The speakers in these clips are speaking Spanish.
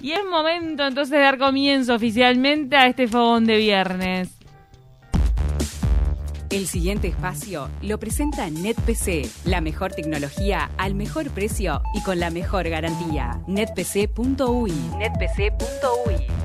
Y es momento entonces de dar comienzo oficialmente a este fogón de viernes. El siguiente espacio lo presenta NetPC, la mejor tecnología al mejor precio y con la mejor garantía. netpc.uy. netpc.uy.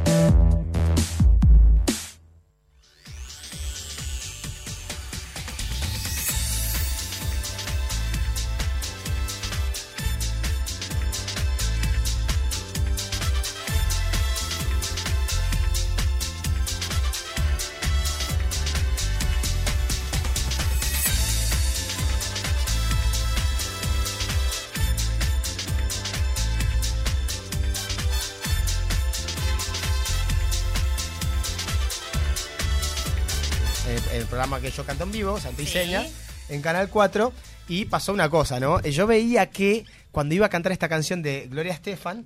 programa que yo canto en vivo, Santo y Seña, en Canal 4, y pasó una cosa, ¿no? Yo veía que cuando iba a cantar esta canción de Gloria Estefan,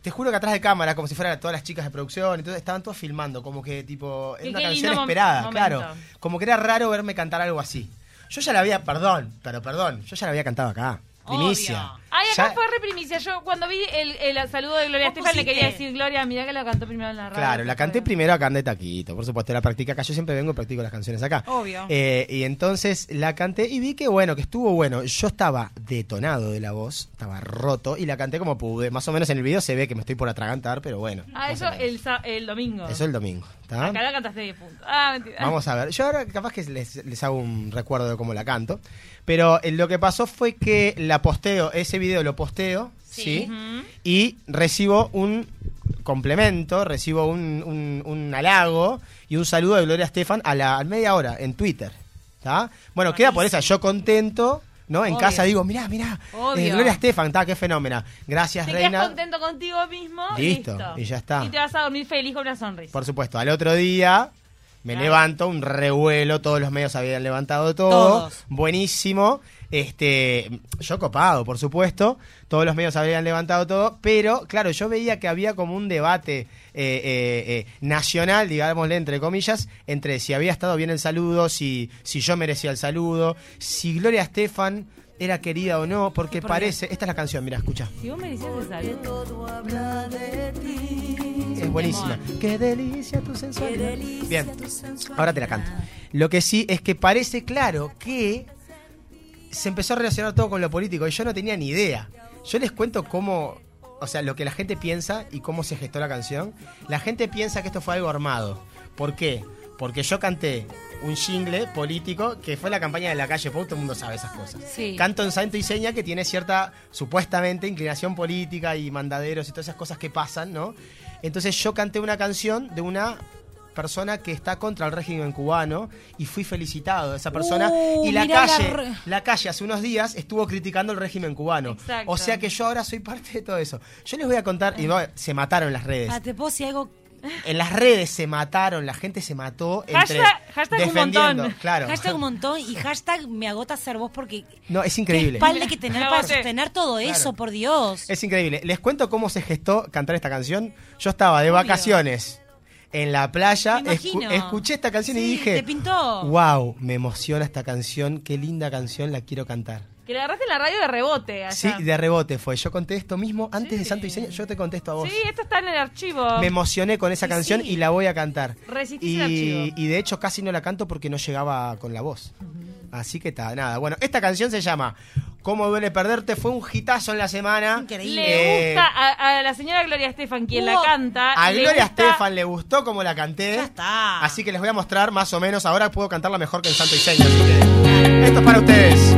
te juro que atrás de cámara, como si fueran todas las chicas de producción, todo, estaban todos filmando, como que tipo, era una canción esperada, momento. claro. Como que era raro verme cantar algo así. Yo ya la había, perdón, pero perdón, yo ya la había cantado acá. Primicia. Ay, acá Ya- fue re primicia. Yo cuando vi el, el saludo de Gloria ¿Vos Estefan le quería decir, Gloria, mira que lo cantó primero en la radio. Claro, la canté primero acá en de taquito, por supuesto, la practica acá. Yo siempre vengo y practico las canciones acá. Obvio. Eh, y entonces la canté y vi que bueno, que estuvo bueno. Yo estaba detonado de la voz, estaba roto y la canté como pude. Más o menos en el video se ve que me estoy por atragantar, pero bueno. Ah, eso el, el domingo. Eso el domingo. ¿está? Acá la cantaste 10 puntos. Ah, mentira. Vamos a ver. Yo ahora capaz que les, les hago un recuerdo de cómo la canto. Pero eh, lo que pasó fue que la posteo, ese video lo posteo, ¿sí? Y recibo un complemento, recibo un, un- un halago y un saludo de Gloria Estefan a la a media hora en Twitter. ¿Está? Bueno, queda por esa, yo contento. ¿no? En Obvio. casa digo, mirá, mirá, eh. Gloria Estefan, está, qué fenómena. Gracias, Te Reina. contento contigo mismo. Listo, y ya está. Y te vas a dormir feliz con una sonrisa. Por supuesto, al otro día me Claro. levanto, un revuelo, todos los medios habían levantado todo. Todos. Buenísimo. Este, yo copado, por supuesto. Todos los medios habían levantado todo. Pero, claro, yo veía que había como un debate eh, eh, eh, nacional, digámosle entre comillas, entre si había estado bien el saludo, si, si yo merecía el saludo, si Gloria Estefan era querida o no, porque ¿Por qué? parece. Esta es la canción, mira, escucha. Si vos me decías el saludo. Es buenísima. Qué delicia tu sensualidad. Bien, ahora te la canto. Lo que sí es que parece claro que se empezó a relacionar todo con lo político y yo no tenía ni idea. Yo les cuento cómo, o sea, lo que la gente piensa y cómo se gestó la canción. La gente piensa que esto fue algo armado. ¿Por qué? Porque yo canté un jingle político que fue la campaña de la calle Pou, todo el mundo sabe esas cosas. Sí. Canto en santo y seña que tiene cierta, supuestamente, inclinación política y mandaderos y todas esas cosas que pasan, ¿no? Entonces yo canté una canción de una persona que está contra el régimen cubano y fui felicitado de esa persona Uh, y la calle re- la calle hace unos días estuvo criticando el régimen cubano Exacto. o sea que yo ahora soy parte de todo eso yo les voy a contar y no, se mataron las redes Ah, te puedo decir algo. en las redes se mataron la gente se mató entre Hashtag- hashtag un defendiendo montón. claro Hashtag un montón y hashtag me agota ser vos porque no es increíble espalda que tener para sostener todo eso, por Dios. Es increíble. Les cuento cómo se gestó cantar esta canción. Yo estaba de vacaciones en la playa, escu- escuché esta canción y dije, te pintó. wow, me emociona esta canción, qué linda canción, la quiero cantar. Que le agarraste la radio de rebote. Allá. Sí, de rebote fue. Yo conté esto mismo antes de. Santo y Seña. Yo te contesto a vos. Sí, esto está en el archivo. Me emocioné con esa Sí, canción sí. y la voy a cantar. Resistís Y, el archivo. y de hecho casi no la canto porque no llegaba con la voz. Así que está, nada. Bueno, esta canción se llama Cómo duele perderte. Fue un hitazo en la semana. Increíble. Le Eh, gusta a, a la señora Gloria Estefan, quien la canta. A Gloria gusta- Estefan le gustó como la canté. Ya está. Así que les voy a mostrar más o menos. Ahora puedo cantarla mejor que en Santo y Seña. Así que esto es para ustedes.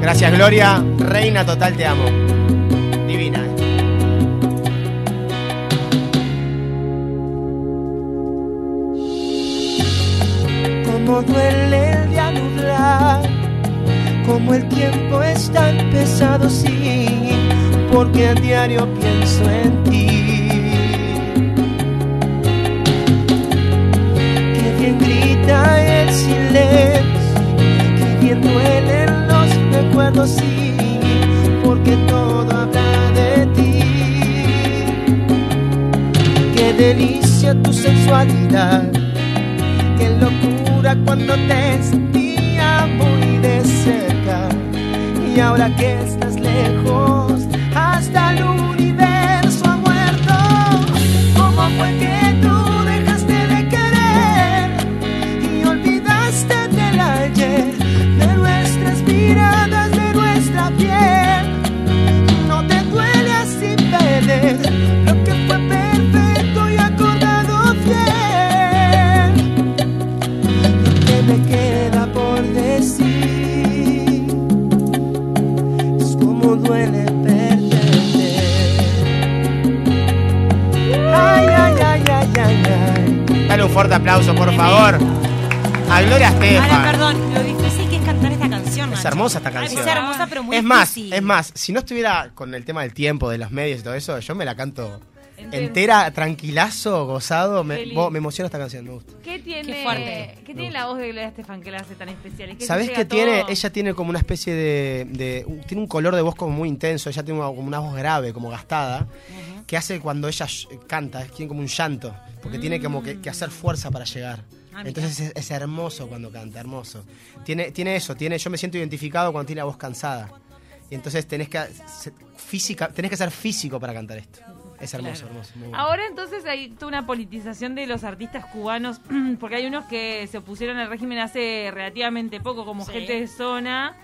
Gracias, Gloria. Reina total, te amo. Como duele el día nublar, como el tiempo es tan pesado, sí, porque a diario pienso en ti. Que bien grita el silencio, que bien duelen los recuerdos, sí, porque todo habla de ti. Qué delicia tu sensualidad, qué cuando te sentía muy de cerca. Y ahora que estás lejos hasta luz hermosa esta canción. Es hermosa, pero muy Es más, difícil. es más, si no estuviera con el tema del tiempo, de los medios y todo eso, yo me la canto Entera. tranquilazo, gozado. Me, me emociona esta canción, me gusta. ¿Qué tiene, Qué fuerte. ¿qué tiene la voz de Gloria Estefan que la hace tan especial? Es que ¿Sabés se qué tiene? todo. Ella tiene como una especie de, Tiene un color de voz como muy intenso. Ella tiene una- como una voz grave, como gastada. Que hace cuando ella canta, es- tiene como un llanto. Porque tiene como que, que hacer fuerza para llegar. Ah. Entonces es, es hermoso cuando canta, hermoso. Tiene, tiene eso, tiene, yo me siento identificado cuando tiene la voz cansada. Y entonces tenés que, se- física, tenés que ser físico para cantar esto. Es hermoso, hermoso. muy bueno. Ahora entonces hay toda una politización de los artistas cubanos, porque hay unos que se opusieron al régimen hace relativamente poco, como Sí. gente de zona,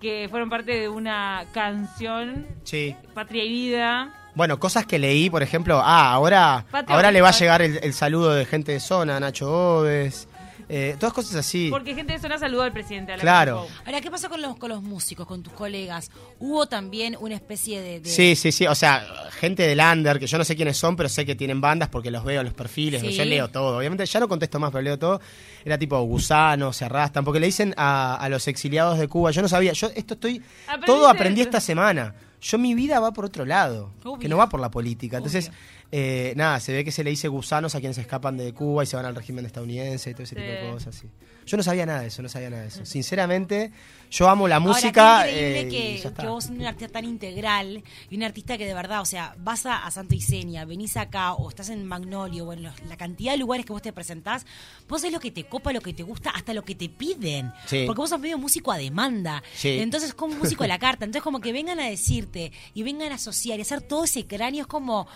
que fueron parte de una canción, Sí. Patria y Vida. Bueno, cosas que leí, por ejemplo, ah, ahora, ahora le va a llegar el, el saludo de gente de zona, Nacho Oves, eh, todas cosas así. Porque gente de zona saludó al presidente. a la Claro. Ahora, ¿qué pasó con los, con los músicos, con tus colegas? ¿Hubo también una especie de... de- Sí, sí, sí, o sea, gente del under, que yo no sé quiénes son, pero sé que tienen bandas porque los veo en los perfiles, Sí. yo leo todo. Obviamente ya no contesto más, pero leo todo. Era tipo gusanos, se arrastran, porque le dicen a, a los exiliados de Cuba, yo no sabía, yo esto estoy, Aprendiste todo aprendí esta semana. Yo mi vida va por otro lado, Obvio. que no va por la política. Entonces, eh, nada, se ve que se le dice gusanos a quienes escapan de Cuba y se van al régimen estadounidense y todo ese Sí. tipo de cosas. sí. Yo no sabía nada de eso, no sabía nada de eso. Sinceramente, yo amo la Ahora, música. qué increíble eh, que, vos siendo un artista tan integral y un artista que de verdad, o sea, vas a, a Santa Isenia, venís acá o estás en Magnolio o en los- la cantidad de lugares que vos te presentás, vos sabés lo que te copa, lo que te gusta, hasta lo que te piden. Sí. Porque vos sos medio músico a demanda. Sí. Entonces, como músico a la carta. Entonces, como que vengan a decirte y vengan a asociar y hacer todo ese cráneo es como.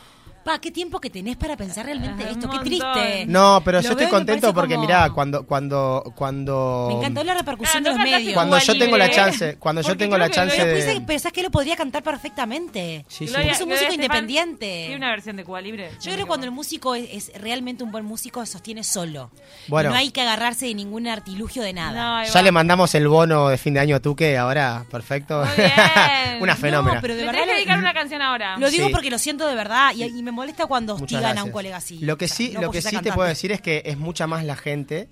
Pa, qué tiempo que tenés para pensar realmente Ajá, esto, qué triste. No, pero Lo yo estoy veo y me contento parece porque como- mirá, cuando cuando cuando Me encantó la repercusión Ah, no de los cantaste medios. cuando yo tengo la libre, chance, cuando yo porque tengo la chance Pero de pensás que lo podría cantar perfectamente. Sí, sí. Gloria- Es un Gloria músico Estefan independiente. Tiene una versión de Cuba Libre. Yo creo que cuando el músico es, es realmente un buen músico, se sostiene solo. Bueno. No hay que agarrarse de ningún artilugio de nada. Ya le mandamos el bono de fin de año a Tuque, ahora, perfecto. Muy bien. Una No, fenómena. pero de Le verdad tenés que lo- dedicar una canción ahora. Lo digo Sí. porque lo siento de verdad y, y me molesta cuando hostigan a un colega así. Lo que O sea, sí, no lo que sí te puedo decir es que es mucha más la gente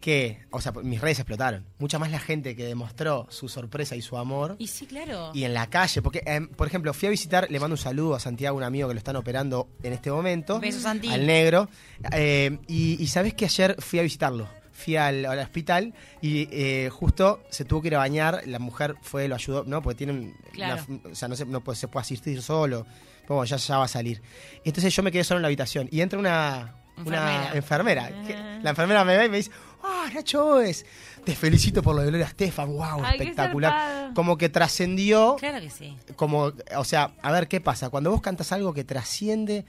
que, o sea, mis redes explotaron. Mucha más la gente que demostró su sorpresa y su amor. Y sí, claro. Y en la calle, porque, em, por ejemplo, fui a visitar, le mando un saludo a Santiago, un amigo que lo están operando en este momento. Besos, Santi. Al negro. Eh, y, y sabes que ayer fui a visitarlo. Fui al, al hospital y eh, justo se tuvo que ir a bañar. La mujer fue, lo ayudó, ¿no? Porque tiene un- Claro. una- o sea, no, se, no puede, se puede asistir solo. Pero bueno, ya, ya va a salir. Entonces yo me quedé solo en la habitación y entra una, una Enfermera. enfermera. que la enfermera me ve y me dice, ¡Ah, Nacho es! Te felicito por lo de Gloria Estefan, wow, Ay, espectacular. Como que trascendió Claro que sí. como, o sea, a ver qué pasa. Cuando vos cantas algo que trasciende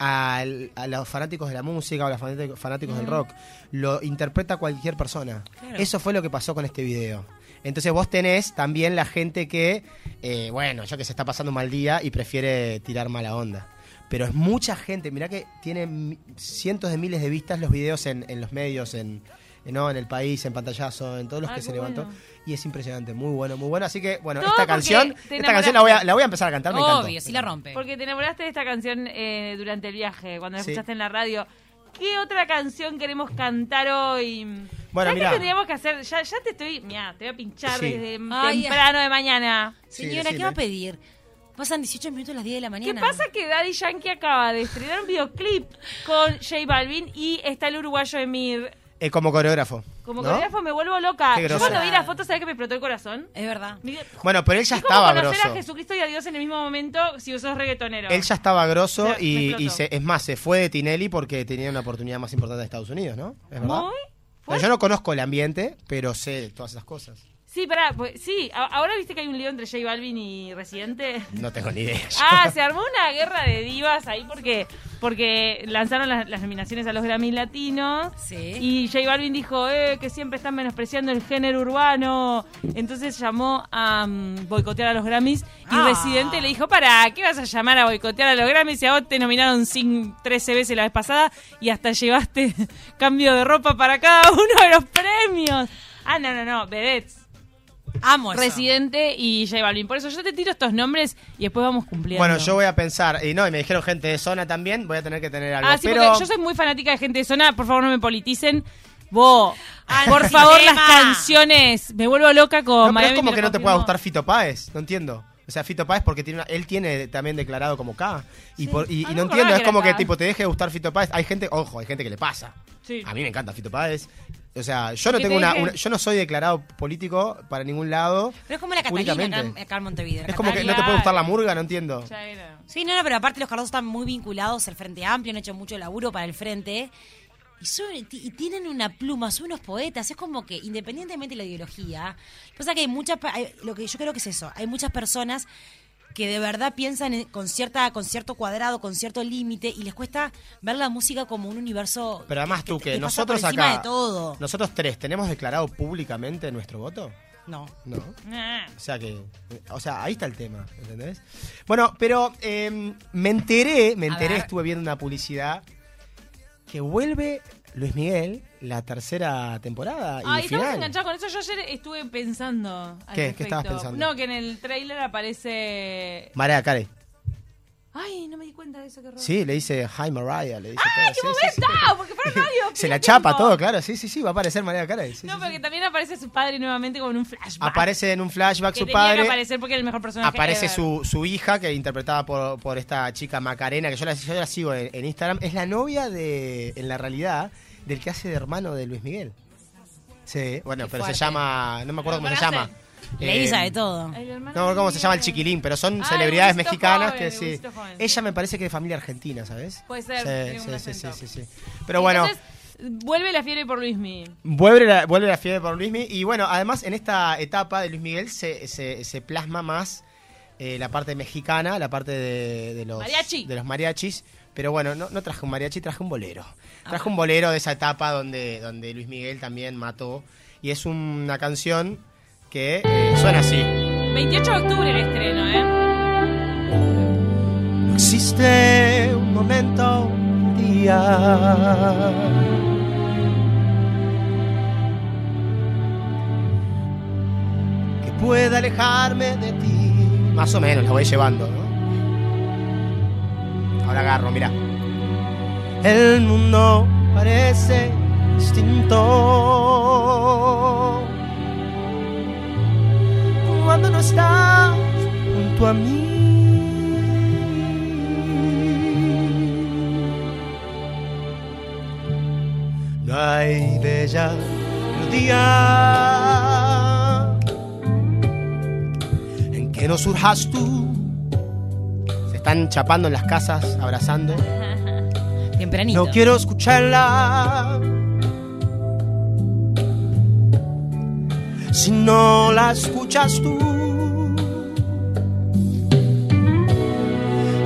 al- a los fanáticos de la música o a los fanáticos, fanáticos del rock, lo interpreta cualquier persona. Claro. Eso fue lo que pasó con este video. Entonces vos tenés también la gente que, eh, bueno, yo que se está pasando un mal día y prefiere tirar mala onda. Pero es mucha gente, mirá que tiene cientos de miles de vistas los videos en, en los medios, en, en- ¿no? en el país, en pantallazo, en todos los Ay, que se levantó. bueno. Y es impresionante, muy bueno, muy bueno. Así que, bueno, Todo esta canción, esta canción la voy, a, la voy a empezar a cantar, me encantó. Obvio, sí la rompe. Porque te enamoraste de esta canción eh, durante el viaje, cuando la Sí. escuchaste en la radio. ¿Qué otra canción queremos cantar hoy? Bueno, ¿Sabes mirá. qué tendríamos que hacer? Ya, ya te estoy. Mira, te voy a pinchar Sí. desde Ay, temprano de mañana. Sí, Señora, ¿qué decime. va a pedir? Pasan 18 minutos a las 10 de la ¿Qué mañana. pasa? Que Daddy Yankee acaba de estrenar un videoclip con J Balvin y está el uruguayo Emir. Eh, como coreógrafo. Como ¿no? coreógrafo me vuelvo loca. Qué Yo groso. cuando vi la foto, ¿sabes que me explotó el corazón? Es verdad. Miguel, Bueno, pero él ya es como estaba conocer grosso. a Jesucristo y a Dios en el mismo momento si vos sos reggaetonero. Él ya estaba grosso O sea, me y, explotó. se- es más, se fue de Tinelli porque tenía una oportunidad más importante en Estados Unidos, ¿no? ¿Es verdad? Muy yo no conozco el ambiente, pero sé todas esas cosas. Sí, pará, pues, sí, a- ahora viste que hay un lío entre J Balvin y Residente. No tengo ni idea. Ah, se armó una guerra de divas ahí porque porque lanzaron las, las nominaciones a los Grammy Latinos. Sí. Y J Balvin dijo eh, que siempre están menospreciando el género urbano. Entonces llamó a mm, boicotear a los Grammys. Y Ah. Residente le dijo, para, ¿qué vas a llamar a boicotear a los Grammys si a vos te nominaron cin- 13 veces la vez pasada y hasta llevaste cambio de ropa para cada uno de los premios? Ah, no, no, no, vedettes. Amo eso. Residente y J Balvin. Por eso yo te tiro estos nombres y después vamos cumpliendo. Bueno, yo voy a pensar, y no, y me dijeron gente de zona también, voy a tener que tener algo. Ah, sí, pero porque yo soy muy fanática de gente de zona. Por favor, no me politicen. Vos, por favor, las canciones. Me vuelvo loca con No, pero es como que no te pueda gustar Fito Páez, no entiendo. O sea, Fito Páez porque tiene una- él tiene también declarado como K. Y, por- y- y Ah, no entiendo, es como que tipo te deje de gustar Fito Páez. Hay gente, ojo, hay gente que le pasa. Sí. A mí me encanta Fito Páez. O sea, yo no tengo te una, yo no soy declarado político para ningún lado. Pero es como la Catalina acá, acá en Montevideo. Es como que no te puede gustar la murga, no entiendo. Sí, no, no, pero aparte los Cardoso están muy vinculados al Frente Amplio, han hecho mucho laburo para el Frente. Y, son- y tienen una pluma, son unos poetas. Es como que, independientemente de la ideología, pasa que hay muchas. pa- hay- lo que yo creo que es eso. Hay muchas personas que de verdad piensan en- con cierta con cierto cuadrado, con cierto límite, y les cuesta ver la música como un universo. Pero además tú, que nosotros acá, de todo. nosotros tres, ¿tenemos declarado públicamente nuestro voto? No. No. Nah. O sea que, o sea, ahí está el tema, ¿entendés? Bueno, pero eh, me enteré, me enteré, estuve viendo una publicidad que vuelve Luis Miguel la tercera temporada y Ay, estamos final. enganchados con eso. Yo ayer estuve pensando. al ¿Qué? ¿Qué estabas pensando? No, que en el tráiler aparece. Mariah Carey. Ay, no me di cuenta de eso, que Sí, le dice Hi Mariah, le dice ¡Ay, todo. qué sí, sí, sí. momento! Porque fueron varios. Se la chapa todo, claro, sí, sí, sí, va a aparecer Mariah Carey. sí, No, porque sí. también aparece su padre nuevamente como en un flashback. Aparece en un flashback que su tenía padre. que aparecer porque era el mejor personaje. Aparece ever. su, su hija, que interpretada por, por esta chica Macarena, que yo la, yo la sigo en, en Instagram. Es la novia de, en la realidad, del que hace de hermano de Luis Miguel. Sí, bueno, Qué pero fuerte. se llama, no me acuerdo ¿Lo cómo se llama. Eh, sabe todo. El hermano No cómo de se llama el Miguel. chiquilín, pero son Ah, celebridades Luisito mexicanas joven, que sí. Luisito joven, sí. Ella me parece que es de familia argentina, ¿sabes? Puede ser, Sí, un sí, sí, sí, acento. sí, sí. Pero bueno. Entonces, vuelve la fiebre por Luismi. Vuelve la, vuelve la fiebre por Luismi. Y bueno, además en esta etapa de Luis Miguel se, se, se plasma más eh, la parte mexicana, la parte de, de los, Mariachi. de los mariachis. Pero bueno, no, no traje un mariachi, traje un bolero. Traje un bolero de esa etapa donde, donde Luis Miguel también mató. Y es una canción que eh, suena así. 28 de octubre el estreno, ¿eh? No existe un momento, un día. Que pueda alejarme de ti. Más o menos, la voy llevando, ¿no? Ahora agarro, mira. El mundo parece distinto. Cuando no estás junto a mí. No hay bella día en que no surjas tú. Se están chapando en las casas, abrazando. Tempranito. No quiero escucharla. Si no la escuchas tú,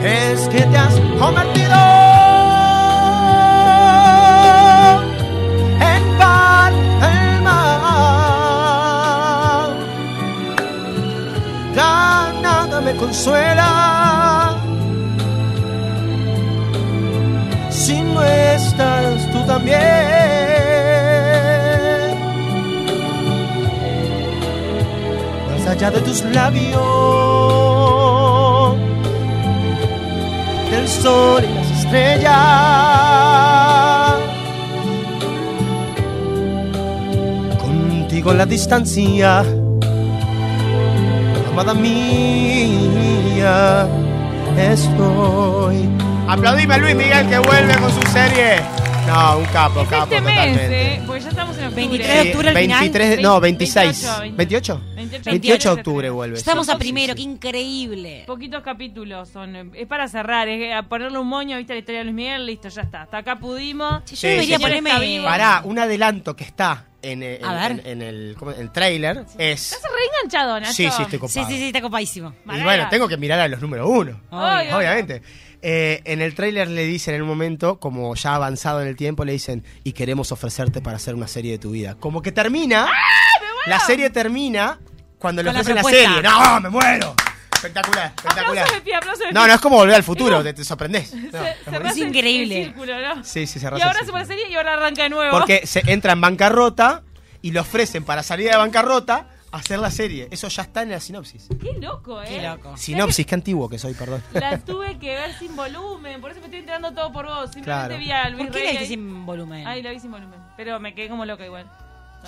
es que te has convertido en pan del mal. Ya nada me consuela. si no estás tú también. Allá de tus labios, del sol y las estrellas. Contigo en la distancia, amada mía, estoy. Aplaudime a Luis Miguel que vuelve con su serie. No, un capo, Es capo este mes, totalmente. ¿eh? Porque ya estamos en octubre. 23 de octubre al final. 23 de- no, 26. 28, 28. 28, 28 de octubre vuelve. Estamos sí, a sí, primero, sí. qué increíble. Poquitos capítulos son. eh, Es para cerrar, es a ponerle un moño, viste la historia de Luis Miguel, listo, ya está. Hasta acá pudimos. Sí, yo Sí, debería sí, sí. ponerme. Pará, un adelanto que está en, eh, en, en- en el, el trailer es. Estás reenganchado, Nacho. Sí, sí, estoy Sí, copado. sí, sí, está copadísimo. Y bueno, tengo que mirar a los números uno. Obvio. Obviamente. Eh, en el tráiler le dicen en un momento, como ya avanzado en el tiempo, le dicen, y queremos ofrecerte para hacer una serie de tu vida. Como que termina, la serie termina cuando le la ofrecen la, propuesta. serie. ¡No, me muero! Espectacular, espectacular. Aplausos de pie, aplausos de No, pie. no es como volver al futuro, te, te sorprendés. No, Se- es el- increíble. el círculo, ¿no? Sí, sí, se Y ahora se pone círculo. serie y ahora arranca de nuevo. Porque se entra en bancarrota y le ofrecen para salir de bancarrota hacer la serie. Eso ya está en la sinopsis. Qué loco, ¿eh? Qué loco. Sinopsis, qué antiguo que soy, perdón. La tuve que ver sin volumen, por eso me estoy enterando todo por vos. Simplemente Claro. vi a Luis ¿Por qué Rey la viste sin volumen? Ay, la vi sin volumen. Pero me quedé como loca igual.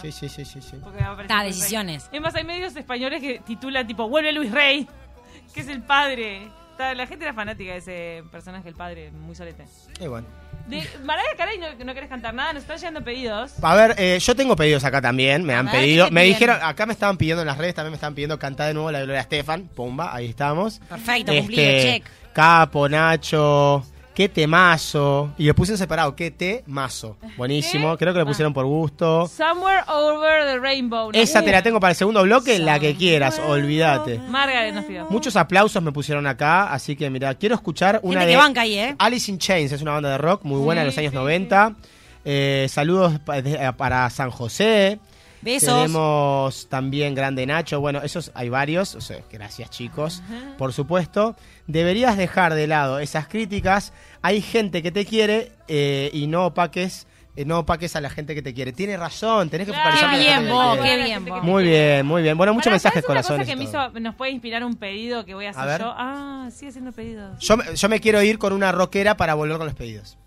Sí, sí, sí, sí, sí. Porque Ah, Luis Rey. decisiones. Es más, hay medios españoles que titulan tipo Vuelve Luis Rey, que es el padre. Está- La gente era fanática de ese personaje, el padre, muy solete. Y bueno. De Mariah Carey, no, no querés cantar nada, nos están llegando pedidos. A ver, eh, yo tengo pedidos acá también, me han ver, pedido. ¿qué te Me piden? dijeron, acá me estaban pidiendo en las redes, también me estaban pidiendo cantar de nuevo la Gloria Estefan. Pumba, ahí estamos. Perfecto, Este, cumplido, check. Capo, Nacho, qué temazo. Y le puse en separado, qué temazo. Buenísimo, ¿Qué? creo que le Ah. pusieron por gusto. Somewhere Over the Rainbow. ¿no? Esa te la tengo para el segundo bloque, la que quieras, olvídate. Margaret nos pidió. Muchos aplausos me pusieron acá, así que mira, quiero escuchar una Gente de que banca ahí, ¿eh? Alice in Chains, es una banda de rock muy buena de los Sí, años sí, 90. Eh, saludos eh, para San José. Besos. Tenemos también Grande Nacho. Bueno, esos hay varios. O sea, gracias, chicos. Por supuesto. Deberías dejar de lado esas críticas. Hay gente que te quiere eh, y no opaques, eh, no opaques a la gente que te quiere. Tiene razón, tenés que Claro, focalizarte Qué bien, vos, qué bien, vos. Muy bien, muy bien. Bueno, muchos mensajes, ¿sabes una cosa corazones. que me hizo, nos puede inspirar un pedido que voy a hacer A yo? Ah, sigue haciendo pedidos. Yo, yo me quiero ir con una rockera para volver con los pedidos.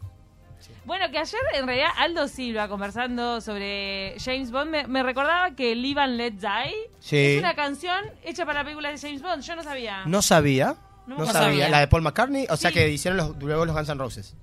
Bueno, que ayer en realidad Aldo Silva conversando sobre James Bond me, me recordaba que Live and Let Die Sí. es una canción hecha para la película de James Bond. Yo no sabía. No sabía. No sabía. sabía. La de Paul McCartney. O sea que hicieron los, luego los Guns N' Roses.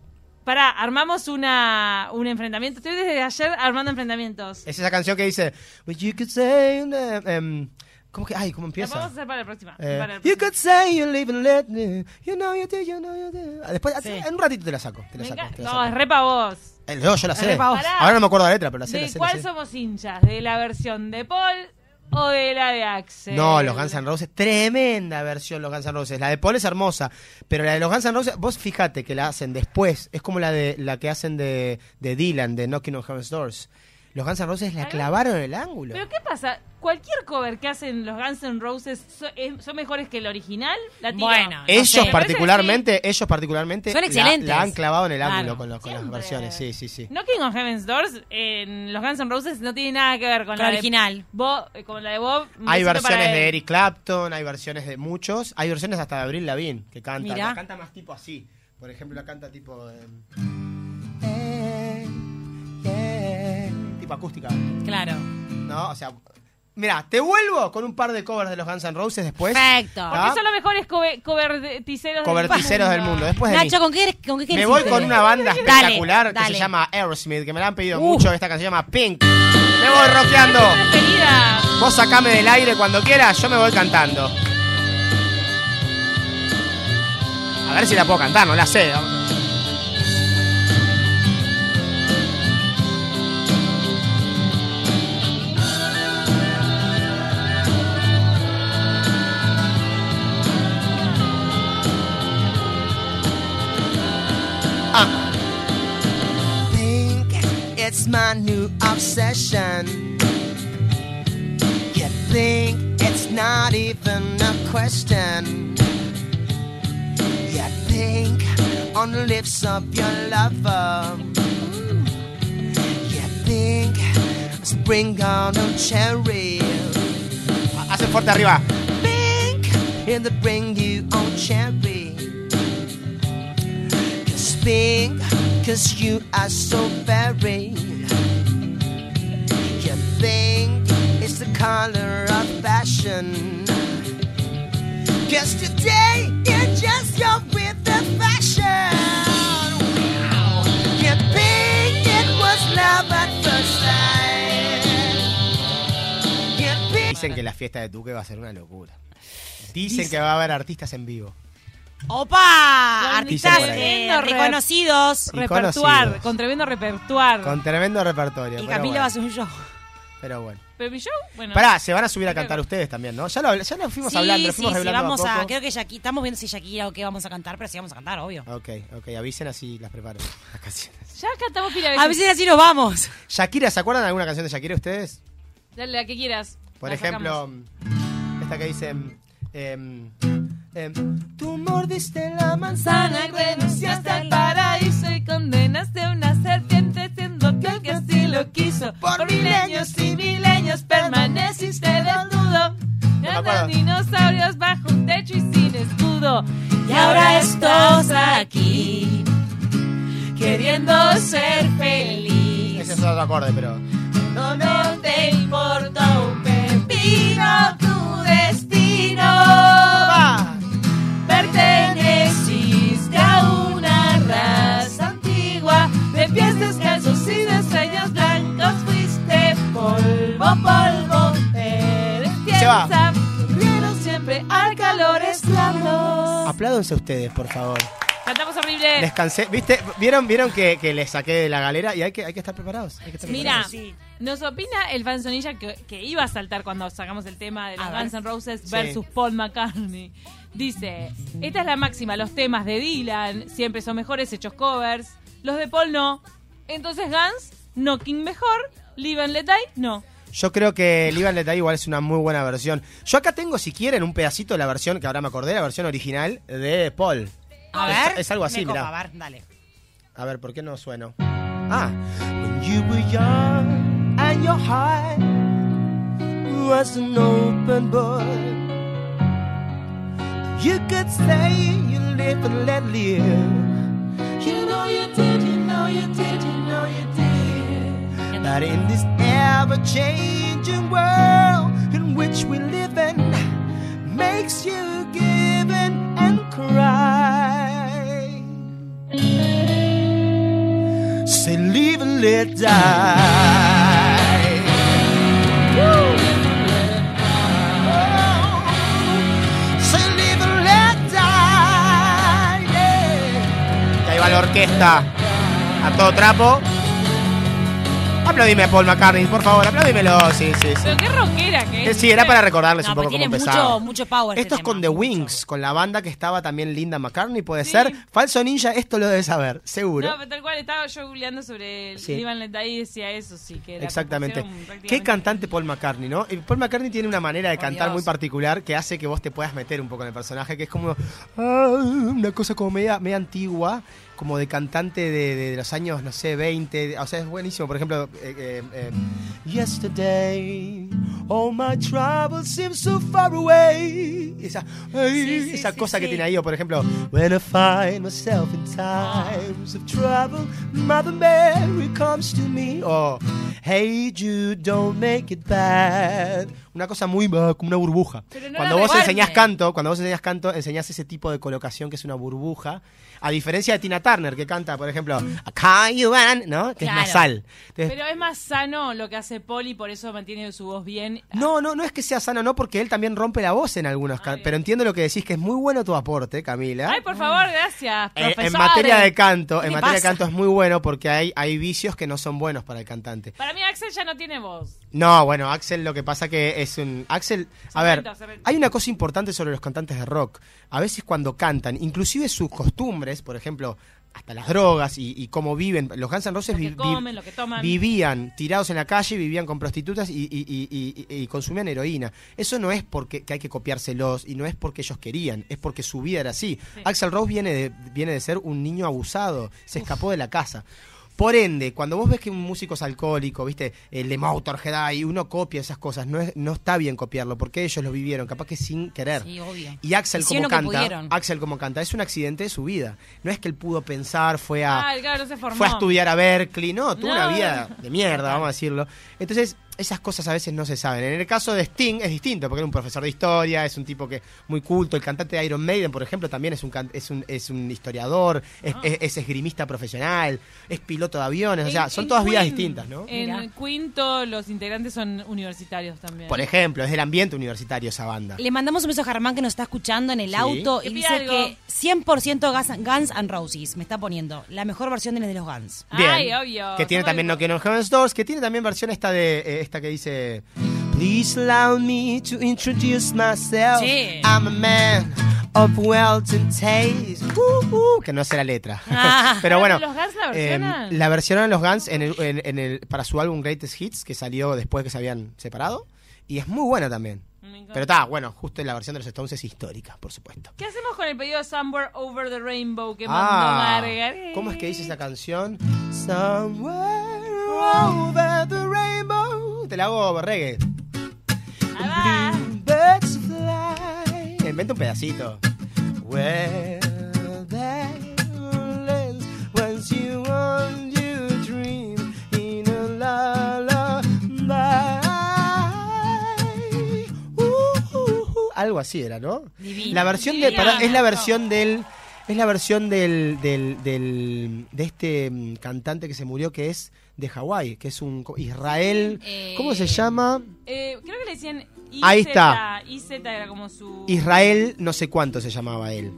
Pará, armamos una, un enfrentamiento. Estoy desde ayer armando enfrentamientos. Es esa canción que dice. But you could say. um, em, ¿Cómo que? Ay, ¿cómo La empieza? podemos hacer para la próxima. Eh, para la you próxima. could say you live and let me. You know you do, you know you do. Ah, Después, Sí. en un ratito te la saco. Te la saco, te la No, saco. es re pa' vos. Eh, no, yo la sé. Ahora no me acuerdo la letra, pero la sé. la ¿De sé, la cuál sé. somos hinchas? ¿De la versión de Paul o de la de Axel? No, los Guns N' Roses, tremenda versión los Guns N' Roses. La de Paul es hermosa, pero la de los Guns N' Roses, vos fíjate que la hacen después, es como la de la que hacen de, de Dylan, de Knocking on Heaven's Doors. Los Guns N' Roses la clavaron en el ángulo. ¿Pero qué pasa? ¿Cualquier cover que hacen los Guns N' Roses so- es- son mejores que el original? La tiro. Bueno, ellos sé. particularmente, ellos particularmente Son la- excelentes. La, han clavado en el Claro. ángulo con, los- con las Siempre. versiones. Sí, sí, sí. Knocking on Heaven's Doors en los Guns N' Roses no tiene nada que ver con Con la la de original. Bob, eh, con la de Bob. un Hay besito para versiones de él. Eric Clapton, hay versiones de muchos, hay versiones hasta de Abril Lavigne que canta. Mirá. La canta más tipo así. Por ejemplo, la canta tipo. eh, tipo acústica. Claro. ¿No? O sea. Mira, te vuelvo con un par de covers de los Guns N' Roses después. Perfecto. Ah. Porque son los mejores cover- coverticeros Coberticeros del mundo. Después de mí. Nacho, ¿con qué, con qué Me voy con una banda Dale, espectacular que se llama Aerosmith, que me la han pedido Uh. mucho. Esta canción se llama Pink. Me voy rockeando. Vos sacame del aire cuando quieras, yo me voy cantando. A ver si la puedo cantar, no la sé. It's my new obsession. You think it's not even a question. You think on the lips of your lover. You think spring on a cherry. Hacen fuerte arriba. Think it'll bring you on cherry. Cause pink, cause you are so very. You think it's the color of fashion. Cause today you're just your with the fashion. Wow. You think it was love at first sight. You think Dicen que la fiesta de Tuque va a ser una locura. Dicen que va a haber artistas en vivo. ¡Opa! Artistas eh, reconocidos. Y Repertuar, conocidos. con tremendo repertuar. Con tremendo repertorio. Y pero Camila bueno, va a hacer un show. Pero bueno. Pero mi show, bueno. Pará, se van a subir a cantar ustedes también, ¿no? Ya lo, ya lo fuimos Sí, hablando, lo sí, fuimos sí, vamos a a, creo que Shakira, estamos viendo si Shakira o qué vamos a cantar, pero sí vamos a cantar, obvio. Ok, ok, avisen así las preparo. Las canciones. Ya cantamos pila de A veces así nos vamos. Shakira, ¿se acuerdan de alguna canción de Shakira ustedes? Dale, la que quieras. Por La ejemplo, esta que dice... em, em, Tú mordiste la manzana, renunciaste al paraíso y condenaste a una serpiente siendo que el que así lo quiso. Por milenios y milenios permaneciste desnudo acuerdo. dinosaurios bajo un techo y sin escudo. Y ahora estás aquí, queriendo ser feliz. Ese es otro acorde, pero. No, no te importa un pepino Apládense ustedes, por favor. Cantamos horrible. Descansé. ¿Viste? ¿Vieron, vieron que, que les saqué de la galera? Y hay que, hay que estar preparados. hay que estar Mira, preparados. nos opina el fanzonilla que, que iba a saltar cuando sacamos el tema de los A ver. Guns N' Roses Sí. versus Paul McCartney. Dice, esta es la máxima, los temas de Dylan siempre son mejores hechos covers, los de Paul no. Entonces Guns, Knocking mejor, Live and Let Die, no. Yo creo que Live and Let Die igual es una muy buena versión. Yo acá tengo, si quieren, un pedacito de la versión, que ahora me acordé, la versión original de Paul. A Es- ver. Es, algo así, mirá. A ver, dale. A ver, ¿por qué no sueno? Ah. When you were young and your heart was an open book. You could say you live and let live. You know you did, you know you did, you know you did. But in this ever changing world in which we live in, makes you give in and cry. Say live and let die. Woo! Say live and let die. yeah. Y ahí va orquesta a todo trapo. Aplaudime a Paul McCartney, por favor, aplaudímelo. Sí, sí, sí. Pero qué rockera que Eh, es. Sí, era para recordarles No, un poco cómo empezaba. mucho- mucho power Esto este es con tema, The mucho. Wings, con la banda que estaba también Linda McCartney, puede Sí. ser. Falso Ninja, esto lo debes saber, seguro. No, pero tal cual, estaba yo googleando sobre el Sí. Live and Let Die y decía eso, sí, que Exactamente. Qué cantante Paul McCartney, ¿no? Y Paul McCartney tiene una manera de cantar Dios. muy particular que hace que vos te puedas meter un poco en el personaje, que es como ah, una cosa como media, media antigua, como de cantante de, de los años, no sé, 20. O sea, es buenísimo. Por ejemplo, eh, eh, eh, Yesterday, all my troubles seem so far away. Esa, ay, Sí, esa sí, cosa que sí. tiene ahí. O por ejemplo, When I find myself in times of trouble, Mother Mary comes to me. O Hey Jude, don't make it bad. Una cosa muy ah, como una burbuja. Pero no cuando vos revuelve. enseñás canto, cuando vos enseñás canto, enseñás ese tipo de colocación que es una burbuja. A diferencia de Tina Turner, que canta, por ejemplo, Can you Van, ¿no? Que Claro. es nasal. Entonces, Pero es más sano lo que hace Paul y por eso mantiene su voz bien. no, no, no es que sea sano, no, porque él también rompe la voz en algunos casos. Pero entiendo lo que decís, que es muy bueno tu aporte, Camila. Ay, por favor, gracias, Eh, en materia de canto, ¿Qué en te materia de canto es muy bueno porque hay, hay vicios que no son buenos para el cantante. Para mí Axel ya no tiene voz. No, bueno, Axel lo que pasa que es un... Axel, a ver, hay una cosa importante sobre los cantantes de rock. A veces cuando cantan, inclusive sus costumbres, por ejemplo, hasta las drogas y, y cómo viven. Los Guns N' Roses vi- comen, vivían tirados en la calle, vivían con prostitutas y, y- y- y- y consumían heroína. Eso no es porque que hay que copiárselos y no es porque ellos querían, es porque su vida era así. Sí. Axel Rose viene de, viene de ser un niño abusado, se escapó de la casa. Por ende, cuando vos ves que un músico es alcohólico, viste, el de Motorhead y uno copia esas cosas, no, es, no está bien copiarlo, porque ellos lo vivieron, capaz que sin querer. Sí, obvio. Y Axel Hicieron como canta, pudieron. Axel como canta, es un accidente de su vida. No es que él pudo pensar, fue a, Ah, claro, se fue a estudiar a Berkeley, no, tuvo No. una vida de mierda, vamos a decirlo. Entonces, esas cosas a veces no se saben. En el caso de Sting es distinto, porque era un profesor de historia, es un tipo que muy culto. El cantante de Iron Maiden, por ejemplo, también es un can- es un, es un historiador, es, Ah. es- es esgrimista profesional, es piloto de aviones, o sea, son todas vidas distintas, ¿no? En Mirá. Queen todos los integrantes son universitarios también. Por ejemplo, es del ambiente universitario esa banda. Le mandamos un beso a Germán que nos está escuchando en el Sí. auto y dice algo. que 100% Guns, Guns and Roses me está poniendo la mejor versión de los Guns. Bien. Ay, obvio. Que tiene también on Heaven's Doors, que tiene también versión esta de eh, esta que dice Please allow me to introduce myself. Sí. I'm a man of wealth and taste. Uh, uh, que no sé la letra. Ah. Pero bueno, ¿Los Guns la eh, versionan? la versionaron los Guns en el, en- en el- para su álbum Greatest Hits, que salió después que se habían separado. Y es muy buena también. Pero está, bueno, justo la versión de los Stones es histórica, por supuesto. ¿Qué hacemos con el pedido Somewhere Over the Rainbow que mandó Ah, Margaret? ¿Cómo es que dice esa canción? Somewhere over the rainbow. Te la hago reggae. Birds fly inventa un pedacito. Where once you want you dream in a lullaby. Uh, uh, uh. Algo así era, ¿no? Divino. La versión de, pará, es la versión del es la versión del, del, del- de este mm, cantante que se murió que es de Hawái, que es un Israel, Eh, ¿cómo se llama? Eh, creo que le decían IZ. Ahí está. IZ era como su. Israel no sé cuánto se llamaba él.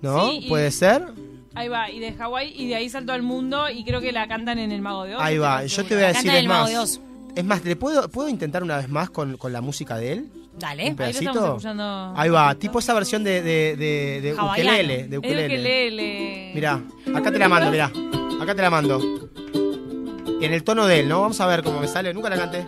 ¿No? Sí, y- ¿Puede ser? Ahí va, y de Hawái, y de ahí saltó al mundo, y creo que la cantan en El Mago de Oz. Ahí va, yo te voy a decir es más. Es más, ¿le puedo, ¿puedo intentar una vez más con, con la música de él? Dale. ¿Un Ahí lo estamos pedacito? Ahí va, tipo esa versión de, de, de, ukelele, de ukelele. ukelele. Mirá, acá te la mando, mirá. Acá te la mando. En el tono de él, ¿no? Vamos a ver cómo me sale. Nunca la canté.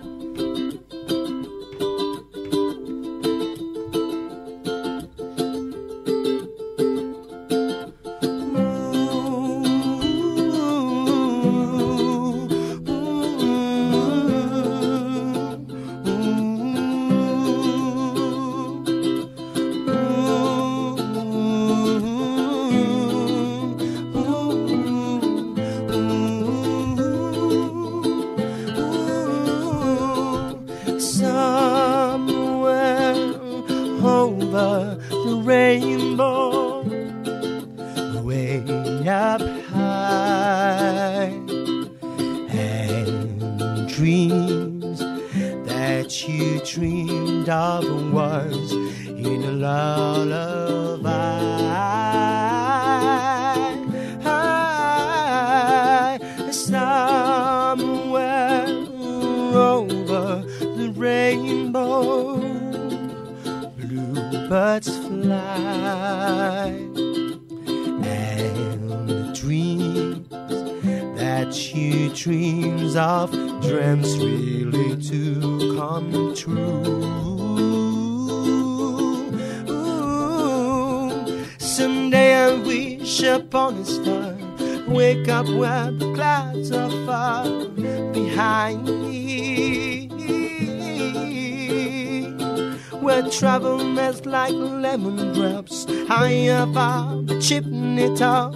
Lemon drops high above the chimney top.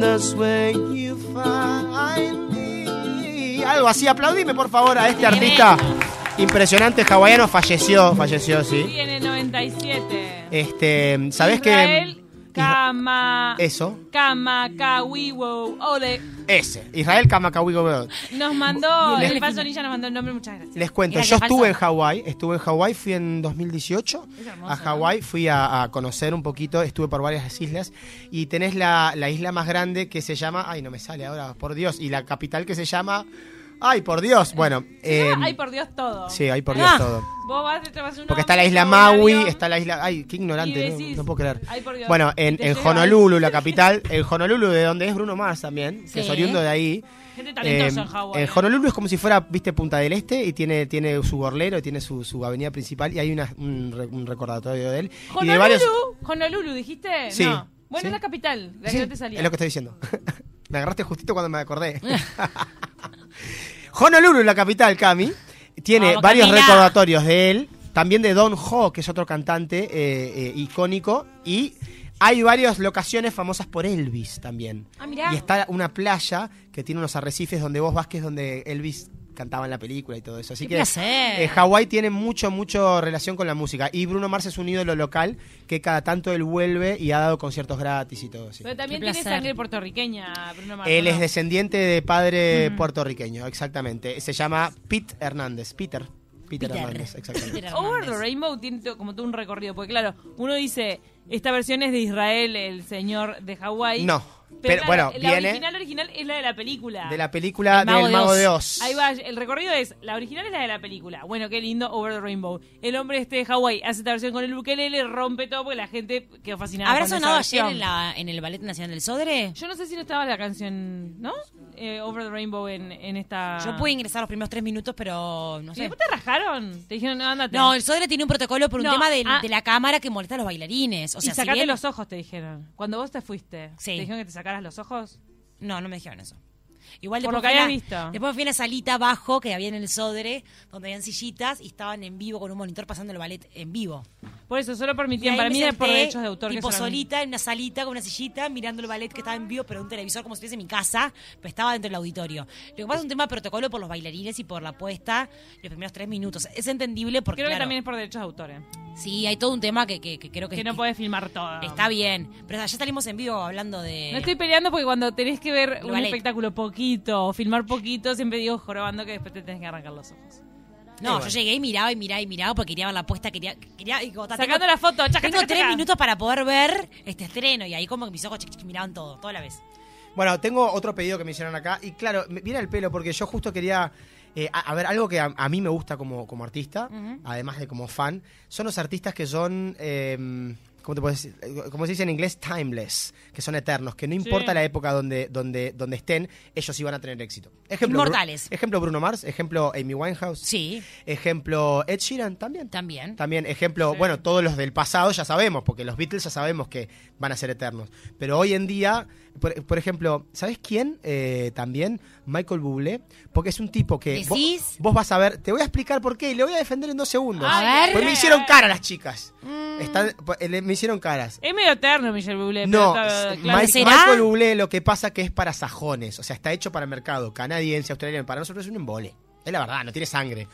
That's where you find me. Algo así, aplaudime por favor a este artista impresionante hawaiano. Falleció, falleció, Sí, sí. en el 97. Este, ¿sabés Israel, Kama. Eso, Kama, Kawiwo, Ole. ese, Israel Kamakawigo. Nos mandó. Les- El falso ninja nos mandó el nombre, muchas gracias. Les cuento, yo estuve en. Hawái, estuve en Hawái, fui en 2018 Es hermoso, a Hawái, fui a, a conocer un poquito, estuve por varias islas y tenés la, la isla más grande que se llama, ay no me sale ahora, por Dios, y la capital que se llama, ay por Dios, bueno, eh, Ay, por Dios, todo. sí, ay por Dios Ah. todo. Vos vas, te tomas un Porque está la isla Maui, está la isla, ay, qué ignorante, no- no, puedo creer. ay, por Dios. Bueno, en. Honolulu, la capital, en Honolulu, de donde es Bruno Mars también, que es oriundo de ahí. Gente talentosa Eh, en Hawái. eh, Honolulu es como si fuera, viste, Punta del Este y tiene, tiene su gorlero, y tiene su, su avenida principal y hay una- un, un recordatorio de él. Y de Honolulu, varios... Honolulu, dijiste. Sí, No. Bueno, sí. es la capital, la Sí, que no te salía. es lo que estoy diciendo. me agarraste justito cuando me acordé. Honolulu, la capital, Cami, tiene Vamos, varios recordatorios de él, también de Don Ho, que es otro cantante eh, eh, icónico, y hay varias locaciones famosas por Elvis también. Ah, mirá. Y está una playa que tiene unos arrecifes donde vos vas, que es donde Elvis cantaba en la película y todo eso. Así Qué que eh, Hawái tiene mucho, mucho relación con la música. Y Bruno Mars es un ídolo local que cada tanto él vuelve y ha dado conciertos gratis y todo así. Pero también Qué tiene placer. sangre puertorriqueña, Bruno Mars. Él ¿no? es descendiente de padre Mm. puertorriqueño, exactamente. Se llama Pete Hernández. Peter. Peter, Peter. Hernández, exactamente. Peter Over the Hernández. Rainbow tiene como todo un recorrido, porque claro, uno dice, esta versión es de Israel, el señor de Hawái. No, pero, pero claro, bueno, la viene original original es la de la película. de la película El Mago del de Mago Oz. de Oz. Ahí va, el recorrido es, la original es la de la película. Bueno, qué lindo, Over the Rainbow. El hombre este de Hawái hace esta versión con el ukelele, rompe todo porque la gente quedó fascinada ¿Habrá con esa sonado ayer en, la, en el Ballet Nacional del Sodre? Yo no sé si no estaba la canción, ¿no? Eh, Over the Rainbow en, en esta... Yo pude ingresar los primeros tres minutos, pero no ¿Y sé. después te rajaron? Te dijeron, no, andate. No, el Sodre tiene un protocolo por un No, tema del- ah. de la cámara que molesta a los bailarines. O sea, y si sacate bien- los ojos, te dijeron. Cuando vos te fuiste, Sí. ¿te dijeron que te sacaras los ojos? No, no me dijeron eso. Igual Por después lo que fui a habías la- visto. Después fui a una salita abajo que había en el Sodre, donde habían sillitas y estaban en vivo con un monitor pasando el ballet en vivo. Por eso, solo permitían, para mí, es por derechos de autor. que Tipo solamente- solita, en una salita con una sillita, mirando el ballet que estaba en vivo, pero un televisor como si estuviese en mi casa, pero estaba dentro del auditorio. Lo que pasa es un tema de protocolo por los bailarines y por la puesta los primeros tres minutos. Es entendible porque. Creo que claro, también es por derechos de autor. Sí, hay todo un tema que, que- que creo que. Que no puedes filmar todo. Está bien. Pero ya salimos en vivo hablando de. No estoy peleando porque cuando tenés que ver un ballet. espectáculo poquito o filmar poquito, siempre digo jorobando que después te tenés que arrancar los ojos. No, bueno. yo llegué y miraba y miraba y miraba porque quería ver la puesta, quería, quería y como, ta, Sacando tengo- la foto, chaca, Tengo chaca, tres chaca. minutos para poder ver este estreno y ahí como que mis ojos miraban todo, toda la vez. Bueno, tengo otro pedido que me hicieron acá. Y claro, me viene el pelo porque yo justo quería. Eh, a, a ver, algo que a, a mí me gusta como, como artista, además de como fan, son los artistas que son. eh, ¿Cómo te puedes decir? Como se dice en inglés, timeless, que son eternos, que no importa la época donde, donde, donde estén, ellos van a tener éxito. Ejemplo, Bru- Inmortales. ejemplo Bruno Mars, ejemplo Amy Winehouse. Sí, Ejemplo Ed Sheeran también. también. También, ejemplo, bueno, todos los del pasado ya sabemos, porque los Beatles ya sabemos que van a ser eternos. Pero hoy en día, por, por ejemplo, ¿sabes quién? Eh, también Michael Bublé, porque es un tipo que vos, vas a ver, te voy a explicar por qué y le voy a defender en dos segundos. A ver. Pues me hicieron cara las chicas. Están- pues, le- me hicieron caras. Es medio eterno Michel Bublé. No, pero está- s- claro, Mike- ¿Será? Michael Bublé lo que pasa que es para sajones, o sea, está hecho para el mercado canadiense, australiano, para nosotros es un embole. Es la verdad, no tiene sangre.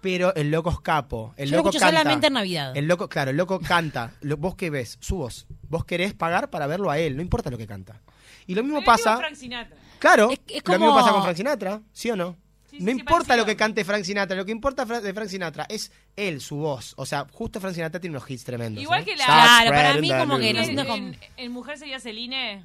Pero el loco es capo, el Yo lo loco escucho canta. solamente en Navidad. El loco, claro, el loco canta. Lo- vos qué ves, su voz. Vos querés pagar para verlo a él, no importa lo que canta. Y lo mismo pasa, Frank Sinatra. claro, Es- es lo mismo como- pasa con Frank Sinatra, ¿sí o no? Sí, sí, no sí, importa parecido. lo que cante Frank Sinatra, lo que importa fra- de Frank Sinatra es él, su voz. O sea, justo Frank Sinatra tiene unos hits tremendos. Igual ¿eh? que la- Claro, para spreading mí the como que news. no- En, no- como- en- en Mujer sería Celine.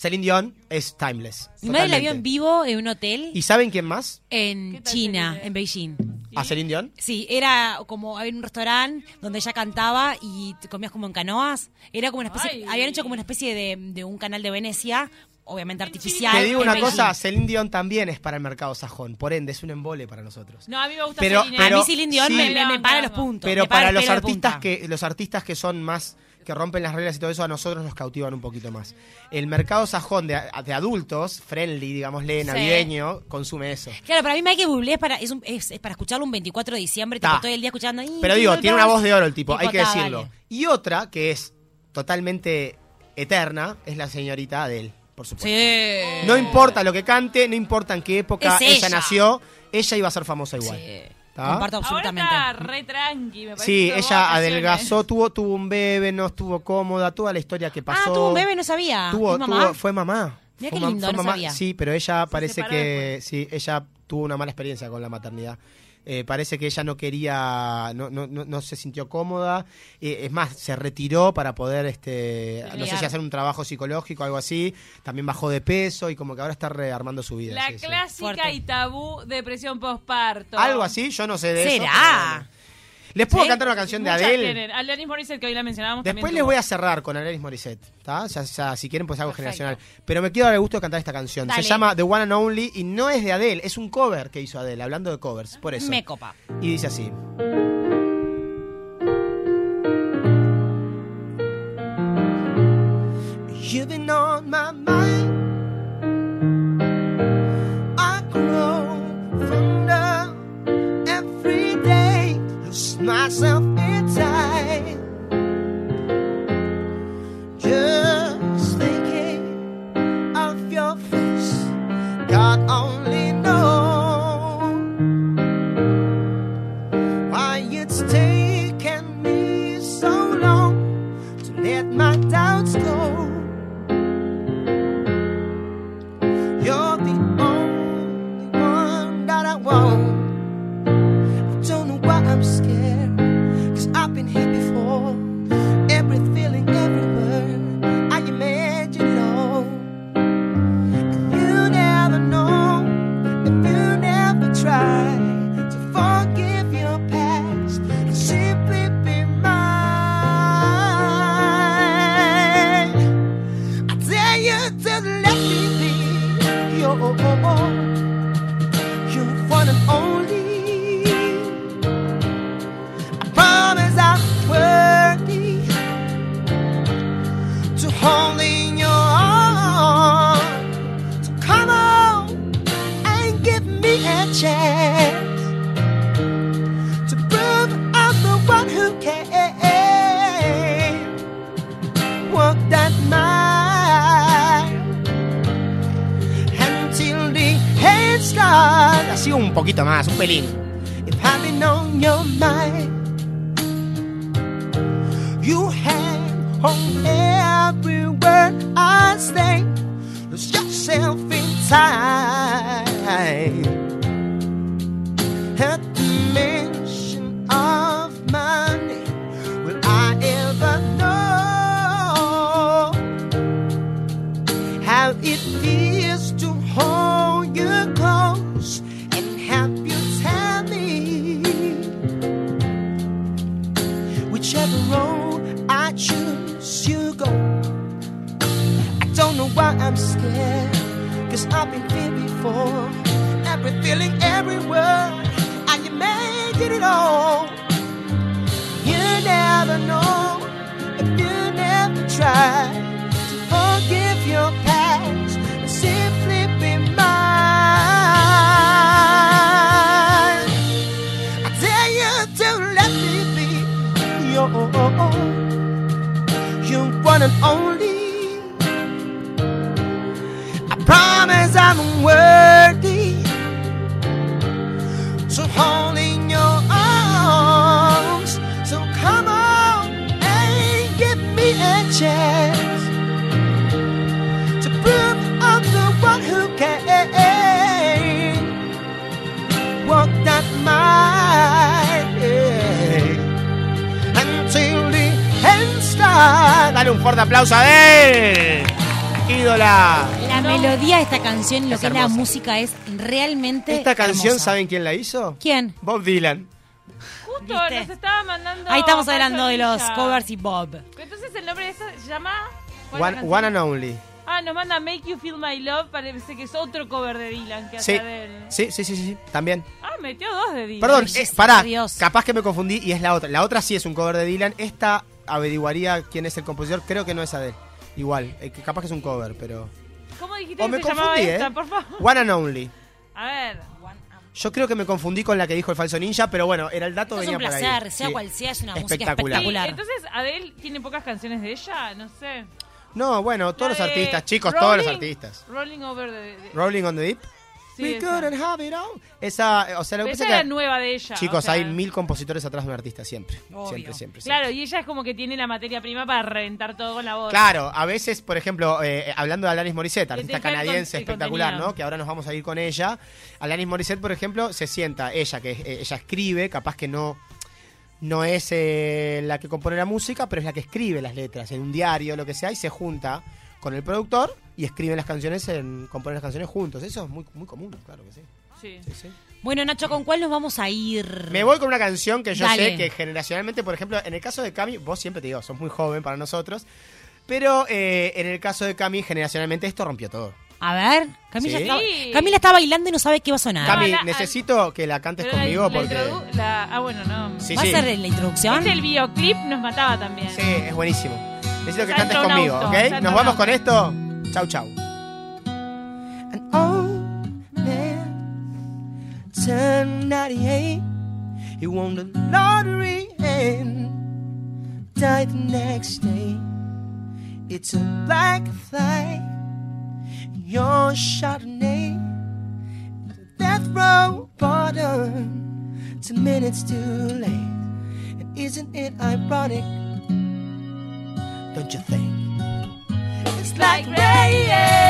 Celine Dion es timeless. Mi madre la vio en vivo en un hotel ¿Y saben quién más? en ¿Qué tal China, Celine? en Beijing. ¿A Celine Dion? Sí, era como había un restaurante donde ella cantaba y te comías como en canoas. Era como una especie, Ay. habían hecho como una especie de, de un canal de Venecia, obviamente artificial. Te digo en una Beijing. cosa, Celine Dion también es para el mercado sajón, por ende es un embole para nosotros. No, a mí me gusta Pero- Celine. pero- a mí Celine Dion sí. me, me- para los puntos. Pero me para para el los pelo de artistas que los artistas que son más que rompen las reglas y todo eso a nosotros nos cautivan un poquito más. El mercado sajón de, de adultos, friendly, digámosle, navideño, consume eso. Claro, para mí Michael Bublé es para, es, un- es- es para escucharlo un 24 de diciembre, tipo, todo el día escuchando. "Ay, Pero digo, tiene una Bells". voz de oro el tipo, Tipo, hay que decirlo. Y otra que es totalmente eterna es la señorita Adele, por supuesto. Sí. No importa lo que cante, no importa en qué época ella. ella. nació, ella iba a ser famosa igual. Sí. ¿Ta? Comparto Ahora absolutamente. está re tranqui, me parece. Sí, ella adelgazó, tuvo, tuvo un bebé, no estuvo cómoda, toda la historia que pasó. Ah, tuvo un bebé, no sabía. Tuvo, ¿Es mamá? tuvo- fue mamá. Fue qué lindo, fue no mamá. sabía. Sí, pero ella parece que después. sí, ella tuvo una mala experiencia con la maternidad. Eh, parece que ella no quería, no, no, no, no se sintió cómoda. Eh, es más, se retiró para poder, este, no sé si hacer un trabajo psicológico o algo así. También bajó de peso y como que ahora está rearmando su vida. La sí, sí. clásica Fuerte. y tabú depresión postparto. Algo así, yo no sé de eso. ¿Será? ¿Les puedo cantar una canción de Muchas Adele? tienen. Alanis Morissette, que hoy la mencionábamos. Después les voy a cerrar con Alanis Morissette, ¿tá? Ya, ya, si quieren pues algo Perfecto. generacional. Pero me quiero dar el gusto de cantar esta canción. Dale. Se llama The One and Only y no es de Adele, es un cover que hizo Adele, hablando de covers, por eso. Me copa. Y dice así. You've been on my mind. Myself on every word I say. Lose yourself in time. Here. Every feeling, every word, and you made it all. You never know if you never try to forgive your past and simply be mine. I tell you to let me be your, your one and only. I'm worthy. So hold in your arms. So come on and give me a chance to prove I'm the one who can walk that mile yeah, until the end starts. Dale un fuerte aplauso a él. Ídola. La melodía de esta canción, lo Es que es la música, es realmente. Esta canción, hermosa. ¿saben quién la hizo? ¿Quién? Bob Dylan. Justo ¿Viste? nos estaba mandando. Ahí estamos hablando de los covers y Bob. Entonces el nombre de esa se llama. ¿Cuál es la One, and Only. Ah, nos manda Make You Feel My Love. Parece que es otro cover de Dylan que Sí. hace de él. sí, sí, sí, sí, también. Ah, metió dos de Dylan. Perdón, Ay, eh, pará, Dios. capaz que me confundí y es la otra. La otra sí es un cover de Dylan. Esta averiguaría quién es el compositor. Creo que no es Adele. Igual, eh, capaz que es un cover, pero. ¿Cómo dijiste O que me se llamaba confundí, esta, ¿eh? por favor? One and Only. A ver. Yo creo que me confundí con la que dijo el falso ninja, pero bueno, era el dato Esto es venía un por ahí. placer, sea Sí. cual sea, es una música Espectacular. Sí, entonces Adele tiene pocas canciones de ella, no sé. No, bueno, todos La los artistas, chicos, todos los artistas. Rolling Over the. the- Rolling on the Deep. Sí, We esa. couldn't have it all. Esa, o sea, lo que Esa pasa era que, nueva de ella. chicos, o sea, hay mil compositores atrás de un artista, siempre. Obvio. Siempre, siempre. Claro, siempre. y ella es como que tiene la materia prima para reventar todo con la voz. Claro, a veces, por ejemplo, eh, hablando de Alanis Morissette, artista con canadiense el espectacular, contenido. ¿no? Que ahora nos vamos a ir con ella. Alanis Morissette, por ejemplo, se sienta, ella, que eh, ella escribe, capaz que no, no es eh, la que compone la música, pero es la que escribe las letras en un diario, lo que sea, y se junta con el productor y escriben las canciones, en, componen las canciones juntos. Eso es muy, muy común, claro que sí. Sí. Sí, sí. Bueno, Nacho, ¿con cuál nos vamos a ir? Me voy con una canción que yo Dale. sé que generacionalmente, por ejemplo, en el caso de Cami, vos siempre te digo, sos muy joven para nosotros, pero eh, en el caso de Cami, generacionalmente esto rompió todo. A ver, Camila, Sí. está. Camila está bailando y no sabe qué va a sonar. Cami, la- necesito que la cantes Pero conmigo la porque... la- ah, bueno, no. Sí, ¿Va sí. a ser la introducción? Este el videoclip nos mataba también. Sí, es buenísimo. Necesito que cantes conmigo, auto, ¿ok? Nos vamos auto. con esto. Chau, chau. An old man turned 98. He won the lottery and died the next day. It's a black flag, your Chardonnay, death row pardon, ten minutes too late. And isn't it ironic? Don't you think? It's like rain